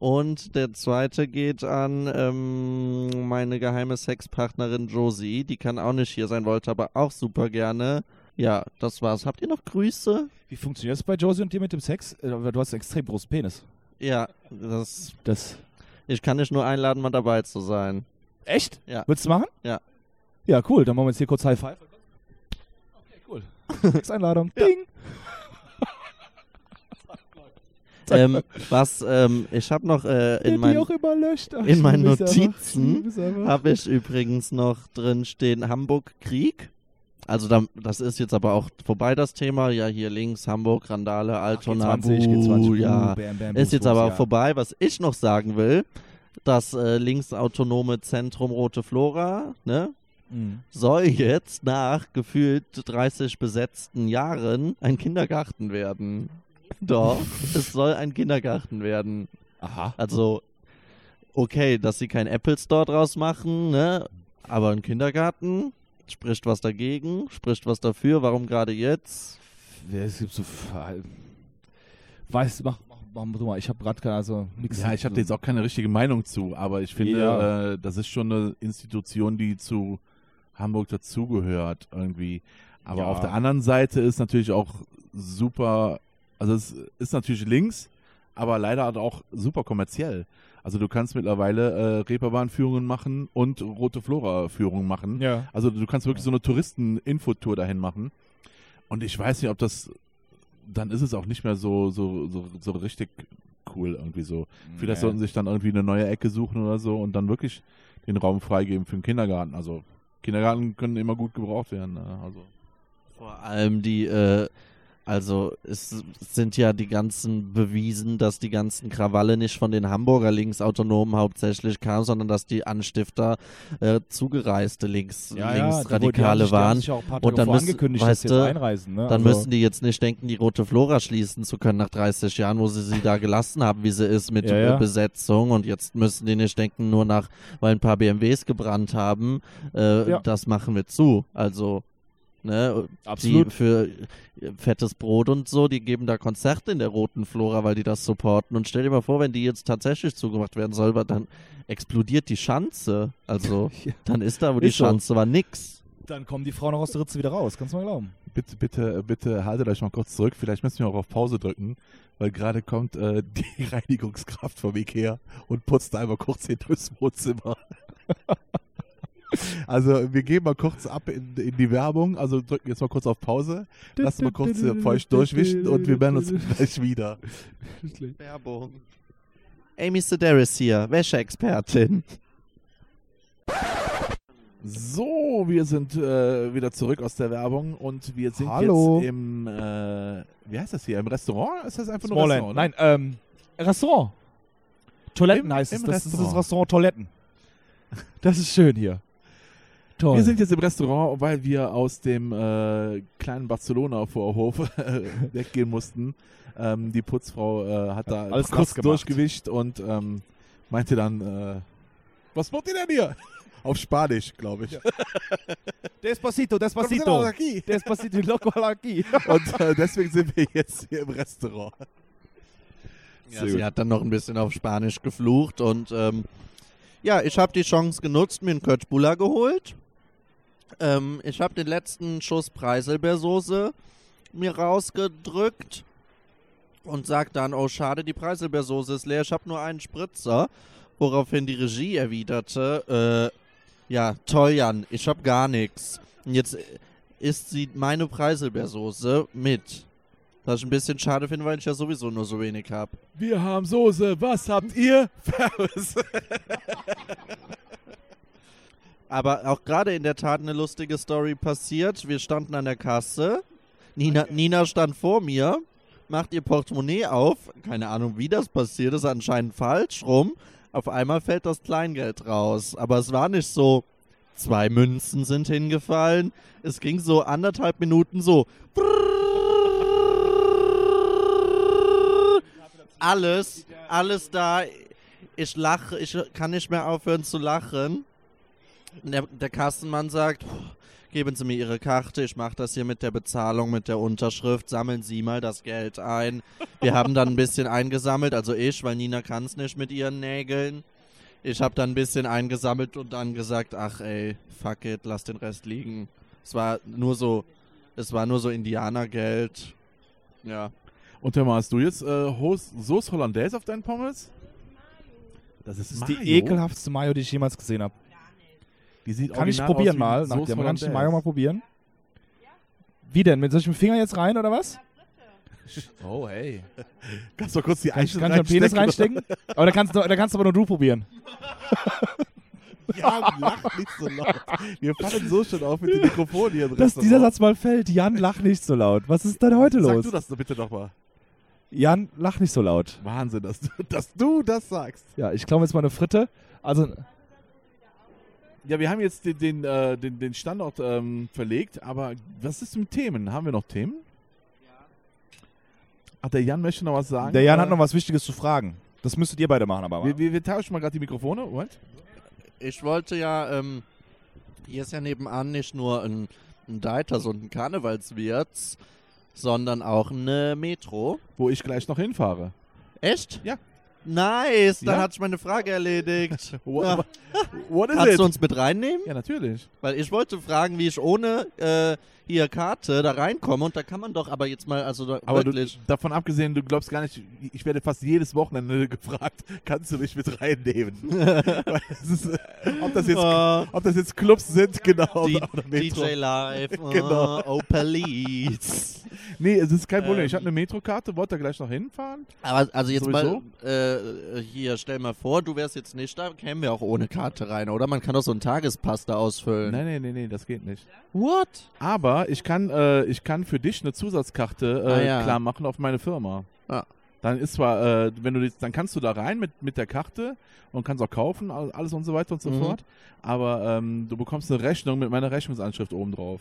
Und der zweite geht an ähm, meine geheime Sexpartnerin Josie. Die kann auch nicht hier sein, wollte aber auch super gerne. Ja, das war's. Habt ihr noch Grüße? Wie funktioniert das bei Josie und dir mit dem Sex? Äh, Du hast einen extrem großen Penis. Ja, das. Das. Ich kann dich nur einladen, mal dabei zu sein. Echt? Ja. Würdest du machen? Ja. Ja, cool. Dann machen wir jetzt hier kurz High Five. Okay, cool. Sexeinladung. Ding. Ähm, was, ähm, ich habe noch äh, in löscht. Ach, in meinen. Notizen habe ich übrigens noch drin stehen Hamburg Krieg. Also da, das ist jetzt aber auch vorbei das Thema. Ja, hier links Hamburg, Randale, Altona, G20, G20, Buh, ja. Bam, bam, Ist jetzt aber ja. vorbei. Was ich noch sagen will, das äh, linksautonome Zentrum Rote Flora, ne? Mhm. soll jetzt nach gefühlt 30 besetzten Jahren ein Kindergarten werden. Doch, es soll ein Kindergarten werden. Aha. Also, okay, dass sie kein Apple Store draus machen, ne? Aber ein Kindergarten spricht was dagegen, spricht was dafür. Warum gerade jetzt? Es gibt so. Weiß, mach, mach, mach du mal. Ich habe gerade keine, also nix. Ja, ich habe jetzt auch keine richtige Meinung zu, aber ich finde, Ja. äh, das ist schon eine Institution, die zu Hamburg dazugehört irgendwie. Aber Ja. auf der anderen Seite ist natürlich auch super, Also es ist natürlich links, aber leider halt auch super kommerziell. Also du kannst mittlerweile äh, Reeperbahnführungen machen und Rote Flora-Führungen machen. Ja. Also du kannst wirklich so eine Touristen-Infotour dahin machen. Und ich weiß nicht, ob das, dann ist es auch nicht mehr so, so, so, so richtig cool irgendwie so. Vielleicht Nee. sollten sie sich dann irgendwie eine neue Ecke suchen oder so und dann wirklich den Raum freigeben für den Kindergarten. Also Kindergarten können immer gut gebraucht werden. Ne? Also Vor allem die, äh, also es sind ja die ganzen bewiesen, dass die ganzen Krawalle nicht von den Hamburger Linksautonomen hauptsächlich kamen, sondern dass die Anstifter äh, zugereiste Links, Ja, ja, Linksradikale haben waren. Und dann müssen- angekündigt, weißt du, einreisen. Ne? Dann also, müssen die jetzt nicht denken, die Rote Flora schließen zu können nach 30 Jahren, wo sie sie da gelassen haben, wie sie ist mit Ja, ja. Besetzung. Und jetzt müssen die nicht denken, nur nach, weil ein paar BMWs gebrannt haben, äh, Ja. das machen wir zu. Also, ne, Absolut. die für äh, fettes Brot und so, die geben da Konzerte in der Roten Flora, weil die das supporten. Und stell dir mal vor, wenn die jetzt tatsächlich zugemacht werden soll, dann explodiert die Schanze. Also, Ja. dann ist da, wo die Ist so. Schanze war, nix. Dann kommen die Frauen noch aus der Ritze wieder raus, kannst du mal glauben. bitte, bitte, bitte haltet euch mal kurz zurück. Vielleicht müssen wir auch auf Pause drücken, weil gerade kommt äh, die Reinigungskraft vom Ikea und putzt einmal kurz hier durchs Wohnzimmer. Also wir gehen mal kurz ab in, in die Werbung, also drücken jetzt mal kurz auf Pause, lassen mal kurz feucht durchwischen und wir melden uns gleich wieder. Werbung. Amy Sedaris hier, Wäscheexpertin. So, wir sind äh, wieder zurück aus der Werbung und wir sind Hallo. jetzt im, äh, wie heißt das hier, im Restaurant? Ist das einfach nur Smallland. Restaurant? Nein, ähm, Restaurant. Toiletten Im- heißt es. im Das ist das Restaurant. Restaurant Toiletten. Das ist schön hier. Toll. Wir sind jetzt im Restaurant, weil wir aus dem äh, kleinen Barcelona-Vorhof äh, weggehen mussten. Ähm, die Putzfrau äh, hat da alles kurz durchgewischt und ähm, meinte dann, äh, was macht ihr denn hier? Auf Spanisch, glaube ich. Despacito, Despacito. Aquí. Despacito, loco aquí. Und äh, deswegen sind wir jetzt hier im Restaurant. Ja, Sehr sie gut. hat dann noch ein bisschen auf Spanisch geflucht und ähm, ja, ich habe die Chance genutzt, mir einen Köttbullar geholt. Ähm, ich habe den letzten Schuss Preiselbeersoße mir rausgedrückt und sag dann, oh schade, die Preiselbeersoße ist leer, ich habe nur einen Spritzer. Woraufhin die Regie erwiderte, äh, ja, toll Jan, ich habe gar nichts. Und jetzt äh, isst sie meine Preiselbeersoße mit. Was ich ein bisschen schade finde, weil ich ja sowieso nur so wenig habe. Wir haben Soße, was habt ihr? Ferris. Aber auch gerade in der Tat eine lustige Story passiert. Wir standen an der Kasse. Nina, Nina stand vor mir, macht ihr Portemonnaie auf. Keine Ahnung, wie das passiert ist, anscheinend falsch rum. Auf einmal fällt das Kleingeld raus. Aber es war nicht so, zwei Münzen sind hingefallen. Es ging so anderthalb Minuten so. Alles, alles da. Ich lache, ich kann nicht mehr aufhören zu lachen. Der, der Kassenmann sagt, geben Sie mir Ihre Karte, ich mache das hier mit der Bezahlung, mit der Unterschrift, sammeln Sie mal das Geld ein. Wir haben dann ein bisschen eingesammelt, also ich, weil Nina kann es nicht mit ihren Nägeln. Ich habe dann ein bisschen eingesammelt und dann gesagt, ach ey, fuck it, lass den Rest liegen. Es war nur so, es war nur so Indianergeld. Ja. Und hör mal, hast du jetzt äh, Sauce Hollandaise auf deinen Pommes? Das ist, Das ist Mayo. die ekelhaftste Mayo, die ich jemals gesehen habe. Die sieht Kann ich probieren mal? Sauce Nachdem kann ich die. Mayo mal probieren? Wie denn? Mit solchem Finger jetzt rein oder was? Oh, hey. Kannst du mal kurz die Eichen kann ich meinen Penis reinstecken? Aber da kannst, du, da kannst du aber nur du probieren. Ja, lach nicht so laut. Wir fallen so schon auf mit dem Mikrofon hier drin. Dass dieser Satz mal fällt. Jan, lach nicht so laut. Was ist denn heute Sag los? du das doch bitte nochmal. Jan, lach nicht so laut. Wahnsinn, dass du, dass du das sagst. Ja, ich klaue jetzt mal eine Fritte. Also, Ja, wir haben jetzt den, den, äh, den, den Standort ähm, verlegt, aber was ist mit Themen? Haben wir noch Themen? Ach, der Jan möchte noch was sagen. der Jan Äh, hat noch was Wichtiges zu fragen. Das müsstet ihr beide machen, aber. Wir, wir, wir tauschen mal gerade die Mikrofone. Moment. Ich wollte ja, ähm, hier ist ja nebenan nicht nur ein, ein Deiters und ein Karnevalswirts, sondern auch eine Metro. Wo ich gleich noch hinfahre. Echt? Ja. Nice, dann Ja? hat sich meine Frage erledigt. What, what is Kannst it? du uns mit reinnehmen? ja, natürlich. Weil ich wollte fragen, wie ich ohne äh, hier Karte, da reinkommen und da kann man doch aber jetzt mal, also da, Aber du, davon abgesehen, du glaubst gar nicht, ich werde fast jedes Wochenende gefragt, kannst du mich mit reinnehmen? Ist, äh, ob, das jetzt, Oh. ob das jetzt Clubs sind, genau. D oder Metro. DJ Live, Genau. oh Police. Nee, es ist kein Problem. Ähm. Ich habe eine Metrokarte, wollte da gleich noch hinfahren. Aber also jetzt Sowieso? mal, äh, hier, stell mal vor, du wärst jetzt nicht da, kämen wir auch ohne Karte rein, oder? Man kann doch so einen Tagespass da ausfüllen. Nein, nein, nein, nee, das geht nicht. What? Aber ich kann, äh, ich kann für dich eine Zusatzkarte äh, Ah, ja. klar machen auf meine Firma. Ah. Dann ist zwar, äh, wenn du dann kannst du da rein mit, mit der Karte und kannst auch kaufen, all- alles und so weiter und so Mhm. fort. Aber ähm, du bekommst eine Rechnung mit meiner Rechnungsanschrift oben drauf.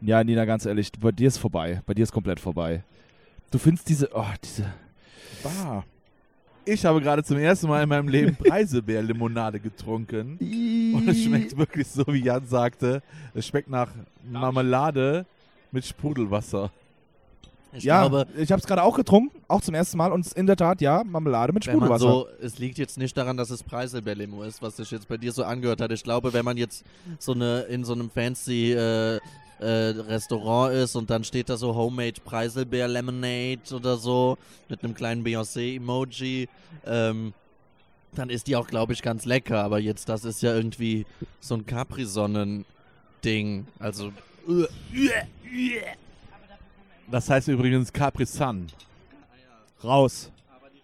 Ja, Nina, ganz ehrlich, bei dir ist vorbei. Bei dir ist komplett vorbei. Du findest diese, oh, diese, Bah. Ich habe gerade zum ersten Mal in meinem Leben Preiselbeerlimonade getrunken. Und es schmeckt wirklich so, wie Jan sagte. Es schmeckt nach Marmelade mit Sprudelwasser. Ich ja, glaube, ich habe es gerade auch getrunken, auch zum ersten Mal und in der Tat, ja, Marmelade mit wenn man Sprudelwasser. so, es liegt jetzt nicht daran, dass es Preiselbeerlimo ist, was sich jetzt bei dir so angehört hat. Ich glaube, wenn man jetzt so eine in so einem fancy äh, äh, Restaurant ist und dann steht da so Homemade Preiselbeer Lemonade oder so mit einem kleinen Beyoncé-Emoji, ähm, dann ist die auch, glaube ich, ganz lecker. Aber jetzt, das ist ja irgendwie so ein Capri-Sonnen-Ding. Also, Das heißt übrigens Capri Sun. Raus.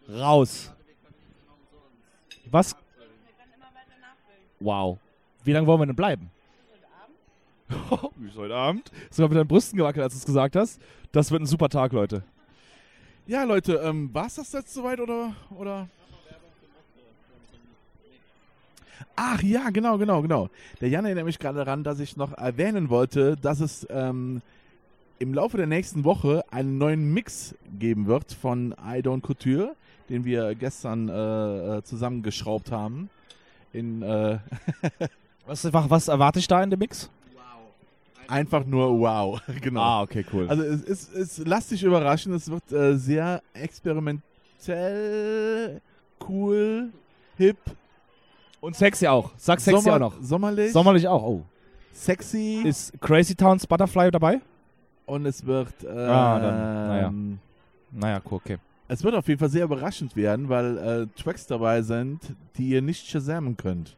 Raus. Was? Wow. Wie lange wollen wir denn bleiben? Bis heute Abend. Sogar mit deinen Brüsten gewackelt, als du es gesagt hast. Das wird ein super Tag, Leute. Ja, Leute, ähm, war es das jetzt soweit oder, oder? Ach ja, genau, genau, genau. Der Jan erinnert mich gerade daran, dass ich noch erwähnen wollte, dass es ähm, im Laufe der nächsten Woche einen neuen Mix geben wird von I Don't Couture, den wir gestern äh, äh, zusammengeschraubt haben. In äh, Was, was erwarte ich da in dem Mix? Einfach nur wow. genau. Ah, okay, cool. Also es ist, es, lass dich überraschen, es wird äh, sehr experimentell, cool, hip, und sexy auch. Sag sexy Sommer- auch noch. sommerlich, Sommerlich auch. Oh. sexy Ist Crazy Towns Butterfly dabei? und es wird äh, Ah, dann, naja. ähm, Naja, cool, okay. es wird auf jeden Fall sehr überraschend werden, weil äh, Tracks dabei sind, die ihr nicht shazamen könnt.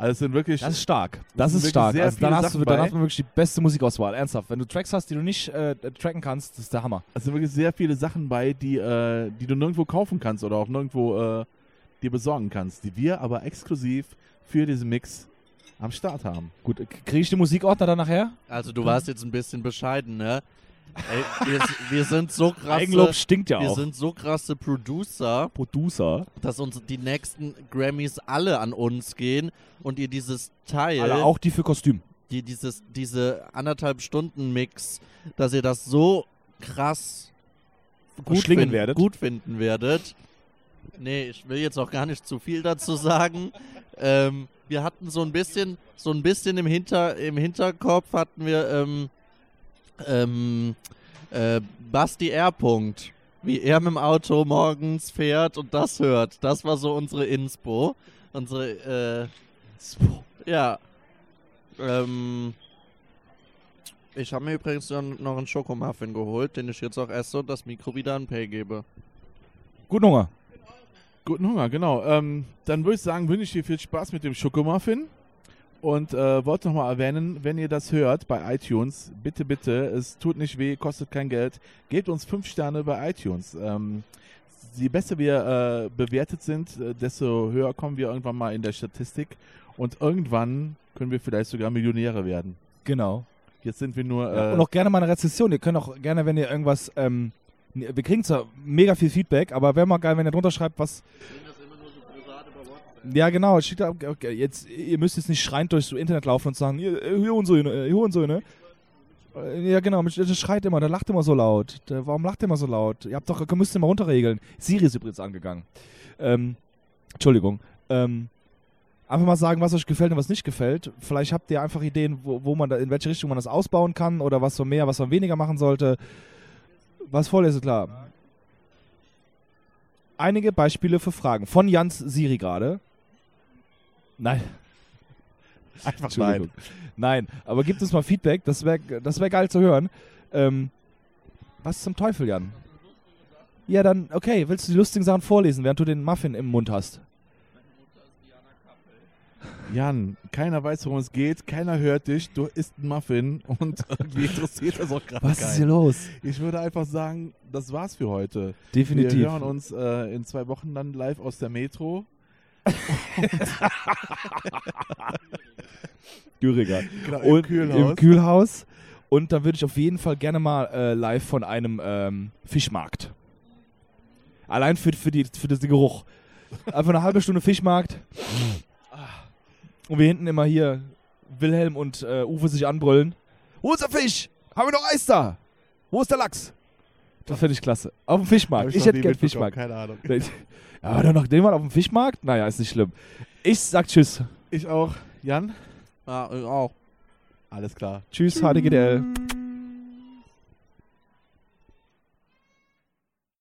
Also es sind wirklich Das ist stark. Das ist wirklich stark. sehr Also dann, hast du, dann hat man wirklich die beste Musikauswahl. Ernsthaft. Wenn du Tracks hast, die du nicht äh, tracken kannst, das ist der Hammer. es sind wirklich sehr viele Sachen bei, die, äh, die du nirgendwo kaufen kannst oder auch nirgendwo äh, dir besorgen kannst, die wir aber exklusiv für diesen Mix am Start haben. Gut, kriege ich den Musikordner dann nachher? also du warst jetzt ein bisschen bescheiden, ne? Ey, wir, wir sind so krasse, Eigenlob stinkt ja wir auch. sind so krasse Producer, Producer. dass uns die nächsten Grammys alle an uns gehen und ihr dieses Teil, Alle, auch die für Kostüm. die, dieses, diese anderthalb Stunden Mix, dass ihr das so krass gut, Verschlingen fin- werdet. gut finden werdet. Nee, ich will jetzt auch gar nicht zu viel dazu sagen. Ähm, wir hatten so ein bisschen, so ein bisschen im, Hinter, im Hinterkopf hatten wir ähm, ähm, äh, Basti R. Punkt. Wie er mit dem Auto morgens fährt und das hört. Das war so unsere Inspo. Unsere, äh, ja. Ähm, ich habe mir übrigens noch einen Schokomuffin geholt, den ich jetzt auch esse und das Mikro wieder an Pay gebe. Guten Hunger. Guten Hunger, genau. Ähm, dann würde ich sagen, wünsche ich dir viel Spaß mit dem Schokomuffin. Und äh, wollte nochmal erwähnen, wenn ihr das hört bei iTunes, bitte, bitte, es tut nicht weh, kostet kein Geld, gebt uns fünf Sterne bei iTunes. Ähm, je besser wir äh, bewertet sind, äh, desto höher kommen wir irgendwann mal in der Statistik. Und irgendwann können wir vielleicht sogar Millionäre werden. Genau. Jetzt sind wir nur... Ja, Äh, und auch gerne mal eine Rezession. Ihr könnt auch gerne, wenn ihr irgendwas. Ähm, wir kriegen zwar mega viel Feedback, aber wäre mal geil, wenn ihr drunter schreibt, was. Ja, genau. jetzt, ihr müsst jetzt nicht schreiend durchs Internet laufen und sagen, hier, äh, so, äh, hier und so, ne? Äh, Ja, genau. Der schreit immer, der lacht immer so laut. Der, warum lacht ihr immer so laut? Ihr habt doch, ihr müsst immer runterregeln. Siri ist übrigens angegangen. Ähm, Entschuldigung. Ähm, einfach mal sagen, was euch gefällt und was nicht gefällt. Vielleicht habt ihr einfach Ideen, wo, wo man da, in welche Richtung man das ausbauen kann oder was man mehr, was man weniger machen sollte. Was vorlese, klar. Einige Beispiele für Fragen. Von Jans Siri gerade. Nein. Einfach Entschuldigung. Nein, aber gibt uns mal Feedback, das wäre das wär geil zu hören. Ähm, was zum Teufel, Jan? Ja, dann, okay, willst du die lustigen Sachen vorlesen, während du den Muffin im Mund hast? Jan, keiner weiß, worum es geht, keiner hört dich, du isst einen Muffin und irgendwie interessiert das auch gerade Was ist hier keinen. los? Ich würde einfach sagen, das war's für heute. Definitiv. Wir hören uns äh, in zwei Wochen dann live aus der Metro. Güriger. Genau, Und Im Kühlhaus. Und dann würde ich auf jeden Fall gerne mal äh, live von einem ähm, Fischmarkt. Allein für, für, die, für den Geruch. Einfach eine halbe Stunde Fischmarkt. Und wir hinten immer hier Wilhelm und äh, Uwe sich anbrüllen. Wo ist der Fisch? Haben wir noch Eis da? Wo ist der Lachs? Das finde ich klasse. Auf dem Fischmarkt. Ich hätte gern Fischmarkt. Keine Ahnung. Ja, dann noch den mal auf dem Fischmarkt? Naja, ist nicht schlimm. Ich sag Tschüss. Ich auch. Jan? Ja, ich auch. Alles klar. Tschüss, HDGDL.